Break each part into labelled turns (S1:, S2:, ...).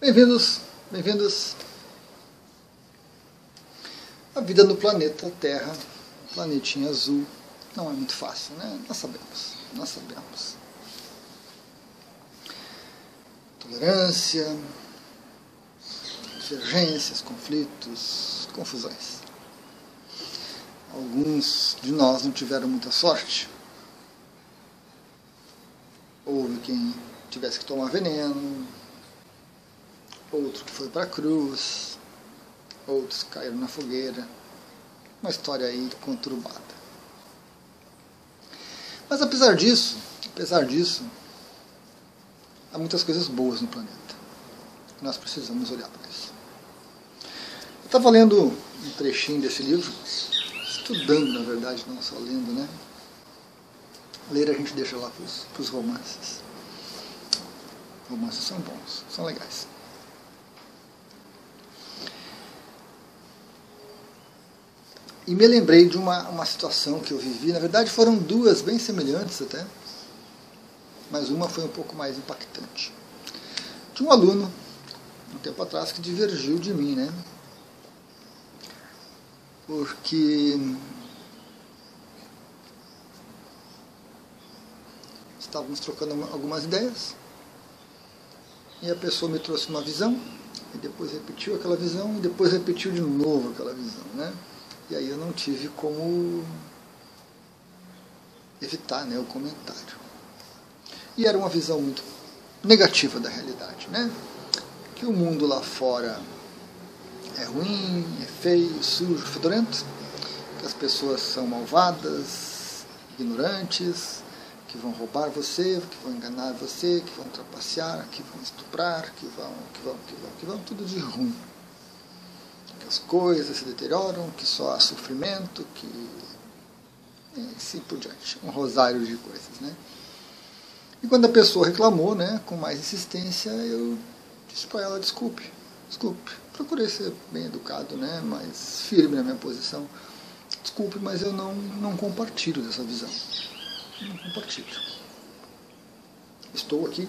S1: Bem-vindos, bem-vindos. A vida no planeta Terra, planetinha azul, não é muito fácil, né? Nós sabemos, nós sabemos. Tolerância, divergências, conflitos, confusões. Alguns de nós não tiveram muita sorte. Houve quem tivesse que tomar veneno, outro que foi para a cruz, outros caíram na fogueira. Uma história aí conturbada. Mas apesar disso, apesar disso, há muitas coisas boas no planeta. Nós precisamos olhar para isso. Eu estava lendo um trechinho desse livro, estudando na verdade, não só lendo, né? Ler a gente deixa lá para os romances. Romances são bons, são legais. E me lembrei de uma, uma situação que eu vivi. Na verdade, foram duas bem semelhantes até, mas uma foi um pouco mais impactante. Tinha um aluno, um tempo atrás, que divergiu de mim, né? Porque estávamos trocando algumas ideias e a pessoa me trouxe uma visão e depois repetiu aquela visão e depois repetiu de novo aquela visão, né? E aí eu não tive como evitar né, o comentário. E era uma visão muito negativa da realidade, né? Que o mundo lá fora é ruim, é feio, sujo, fedorento, que as pessoas são malvadas, ignorantes, que vão roubar você, que vão enganar você, que vão trapacear, que vão estuprar, que vão, que vão, que vão, que vão, tudo de ruim as coisas se deterioram, que só há sofrimento, que. e assim por diante. Um rosário de coisas, né? E quando a pessoa reclamou, né, com mais insistência, eu disse para ela: desculpe, desculpe. Procurei ser bem educado, né, mais firme na minha posição. Desculpe, mas eu não, não compartilho dessa visão. Não compartilho. Estou aqui,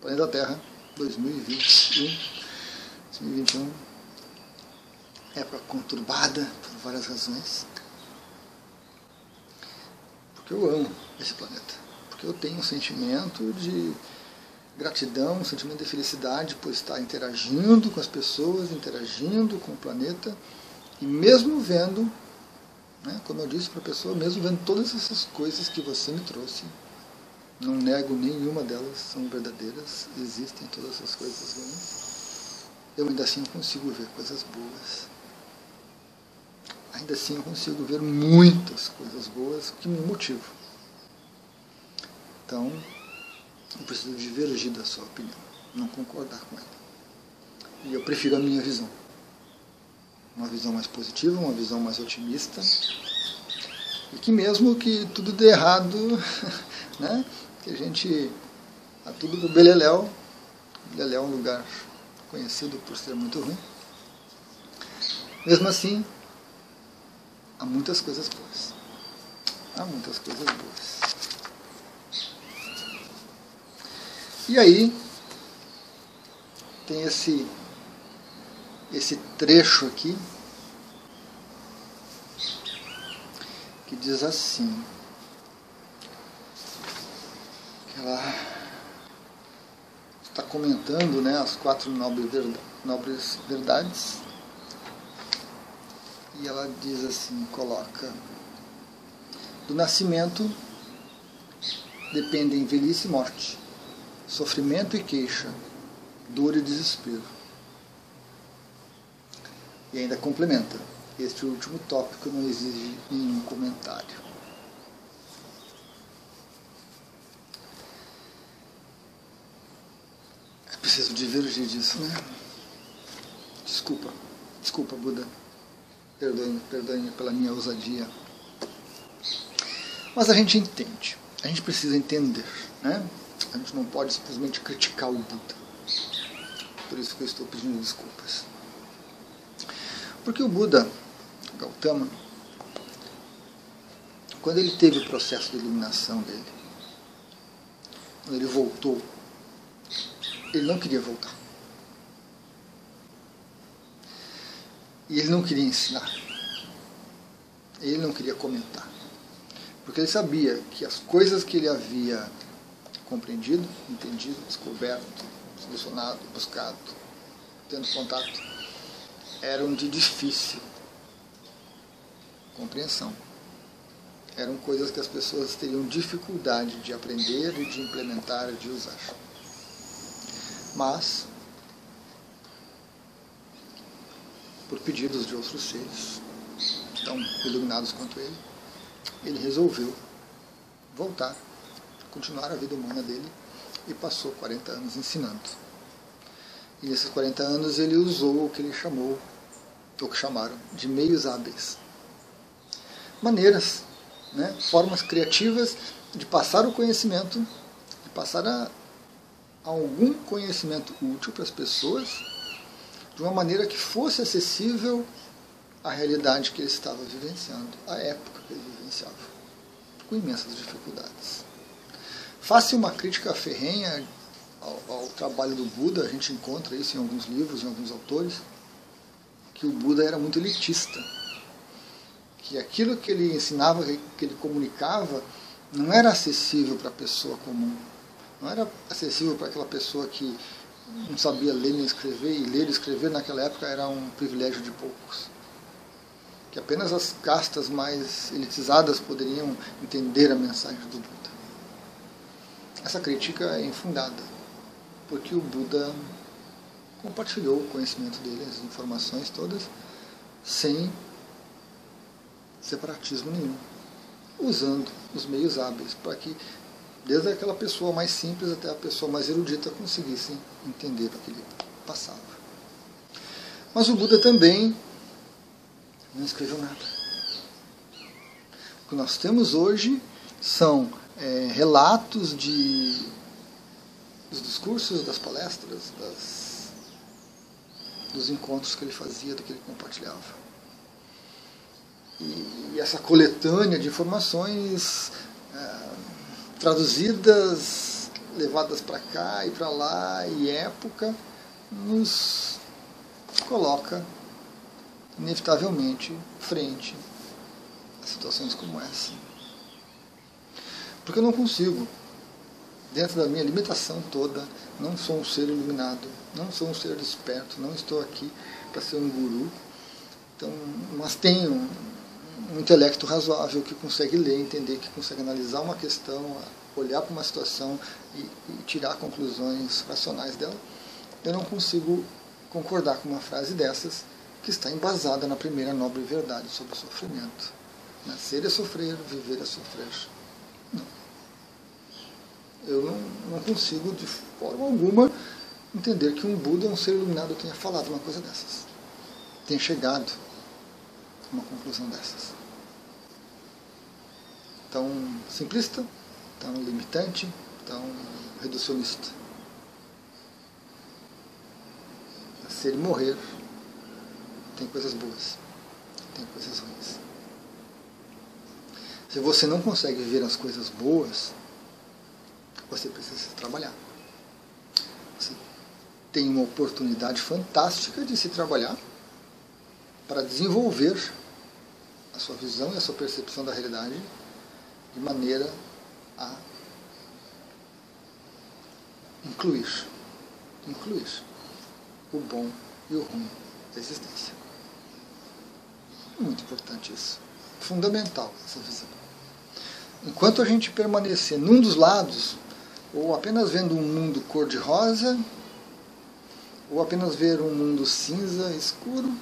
S1: planeta Terra, 2021, 2021 época conturbada por várias razões. Porque eu amo esse planeta. Porque eu tenho um sentimento de gratidão, um sentimento de felicidade por estar interagindo com as pessoas, interagindo com o planeta e mesmo vendo, né, como eu disse para a pessoa, mesmo vendo todas essas coisas que você me trouxe, não nego nenhuma delas, são verdadeiras, existem todas essas coisas ruins, eu ainda assim consigo ver coisas boas ainda assim eu consigo ver muitas coisas boas que me motivam. Então, eu preciso divergir da sua opinião, não concordar com ela. E eu prefiro a minha visão. Uma visão mais positiva, uma visão mais otimista. E que mesmo que tudo dê errado, né, que a gente. A tudo do Beleléu. Beleléu é um lugar conhecido por ser muito ruim. Mesmo assim, há muitas coisas boas. Há muitas coisas boas. E aí tem esse esse trecho aqui que diz assim que ela está comentando né, as quatro nobres verdades e ela diz assim, coloca, do nascimento dependem velhice e morte, sofrimento e queixa, dor e desespero. E ainda complementa, este último tópico não exige nenhum comentário. É preciso divergir disso, né? Desculpa, desculpa, Buda. Perdoe, perdoe pela minha ousadia. Mas a gente entende. A gente precisa entender. Né? A gente não pode simplesmente criticar o Buda. Por isso que eu estou pedindo desculpas. Porque o Buda, Gautama, quando ele teve o processo de iluminação dele, quando ele voltou, ele não queria voltar. E ele não queria ensinar. Ele não queria comentar. Porque ele sabia que as coisas que ele havia compreendido, entendido, descoberto, solucionado, buscado, tendo contato, eram de difícil compreensão. Eram coisas que as pessoas teriam dificuldade de aprender e de implementar de usar. Mas, por pedidos de outros seres, tão iluminados quanto ele, ele resolveu voltar, continuar a vida humana dele e passou 40 anos ensinando. E nesses 40 anos ele usou o que ele chamou, ou que chamaram, de meios hábeis. Maneiras, né, formas criativas de passar o conhecimento, de passar a, a algum conhecimento útil para as pessoas, de uma maneira que fosse acessível à realidade que ele estava vivenciando, à época que ele vivenciava, com imensas dificuldades. Faça uma crítica ferrenha ao, ao, trabalho do Buda, a gente encontra isso em alguns livros, em alguns autores, que o Buda era muito elitista. Que aquilo que ele ensinava, que ele comunicava, não era acessível para a pessoa comum. Não era acessível para aquela pessoa que não sabia ler nem escrever, e ler e escrever naquela época era um privilégio de poucos. Que apenas as castas mais elitizadas poderiam entender a mensagem do Buda. Essa crítica é infundada, porque o Buda compartilhou o conhecimento dele, as informações todas, sem separatismo nenhum, usando os meios hábeis para que, desde aquela pessoa mais simples até a pessoa mais erudita, conseguissem entender o que ele passava. Mas o Buda também não escreveu nada. O que nós temos hoje são é, relatos de, dos discursos, das palestras, das, dos encontros que ele fazia, do que ele compartilhava. E, e essa coletânea de informações traduzidas, levadas para cá e para lá, e época, nos coloca inevitavelmente frente a situações como essa. Porque eu não consigo, dentro da minha limitação toda, não sou um ser iluminado, não sou um ser desperto, não estou aqui para ser um guru. Então, mas tenho um intelecto razoável que consegue ler, entender, que consegue analisar uma questão, olhar para uma situação e, e tirar conclusões racionais dela. Eu não consigo concordar com uma frase dessas que está embasada na primeira nobre verdade sobre o sofrimento. Nascer é sofrer, viver é sofrer. Eu não, não consigo, de forma alguma, entender que um Buda, um ser iluminado, tenha falado uma coisa dessas. Tenha chegado uma conclusão dessas. Tão simplista, tão limitante, tão reducionista. Nascer e morrer tem coisas boas, tem coisas ruins. Se você não consegue ver as coisas boas, você precisa trabalhar. Você tem uma oportunidade fantástica de se trabalhar para desenvolver a sua visão e a sua percepção da realidade de maneira a incluir, incluir o bom e o ruim da existência. Muito importante isso. Fundamental essa visão. Enquanto a gente permanecer num dos lados, ou apenas vendo um mundo cor-de-rosa, ou apenas ver um mundo cinza, escuro,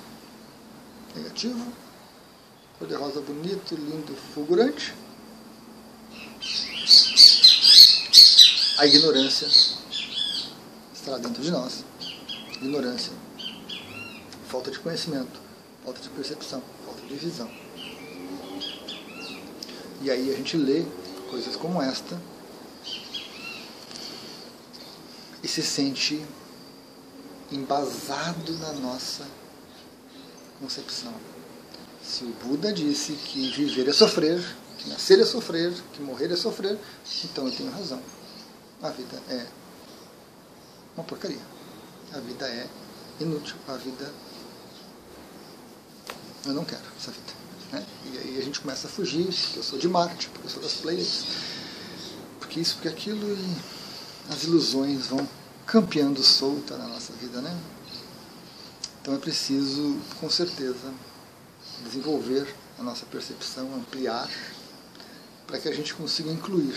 S1: negativo, cor-de-rosa bonito, lindo, fulgurante, a ignorância estará dentro de nós. Ignorância, falta de conhecimento, falta de percepção, falta de visão. E aí a gente lê coisas como esta e se sente embasado na nossa concepção. Se o Buda disse que viver é sofrer, que nascer é sofrer, que morrer é sofrer, então eu tenho razão. A vida é uma porcaria. A vida é inútil. A vida Eu não quero essa vida. Né? E aí a gente começa a fugir, porque eu sou de Marte, porque eu sou das Pleiades, porque isso, porque aquilo, e as ilusões vão campeando solta na nossa vida, né? Então é preciso, com certeza, desenvolver a nossa percepção, ampliar, para que a gente consiga incluir.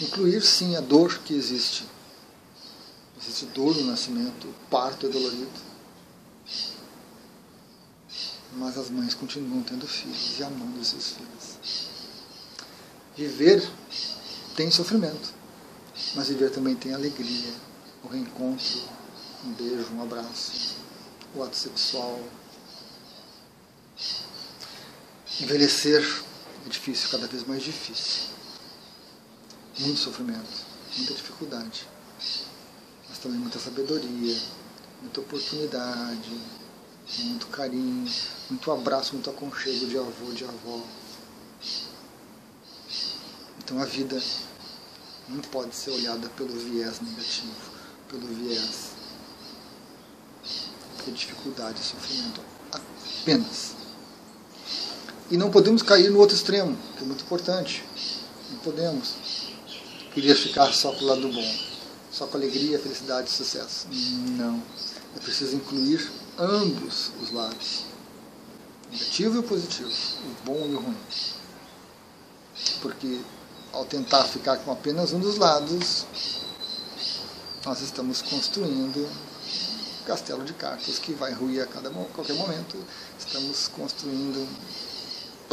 S1: Incluir, sim, a dor que existe. Existe dor no nascimento, o parto é dolorido. Mas as mães continuam tendo filhos e amando esses filhos. Viver tem sofrimento, mas viver também tem alegria, o reencontro, um beijo, um abraço, o ato sexual. Envelhecer é difícil, cada vez mais difícil. Muito sofrimento, muita dificuldade, mas também muita sabedoria, muita oportunidade, muito carinho, muito abraço, muito aconchego de avô, de avó. Então a vida não pode ser olhada pelo viés negativo, pelo viés de dificuldade e sofrimento apenas. E não podemos cair no outro extremo, que é muito importante. Não podemos. Queria ficar só para o lado bom, só com alegria, felicidade e sucesso. Não. É preciso incluir ambos os lados, negativo e o positivo, o bom e o ruim. Porque ao tentar ficar com apenas um dos lados, nós estamos construindo um castelo de cartas que vai ruir a cada, qualquer momento. Estamos construindo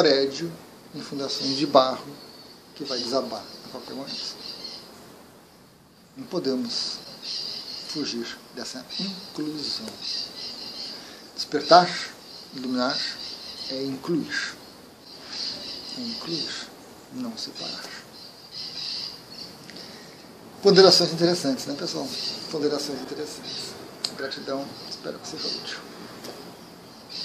S1: prédio em fundações de barro que vai desabar a qualquer momento. Não podemos fugir dessa inclusão. Despertar, iluminar, é incluir. É incluir, não separar. Ponderações interessantes, né, pessoal? Ponderações interessantes. Gratidão, espero que seja útil.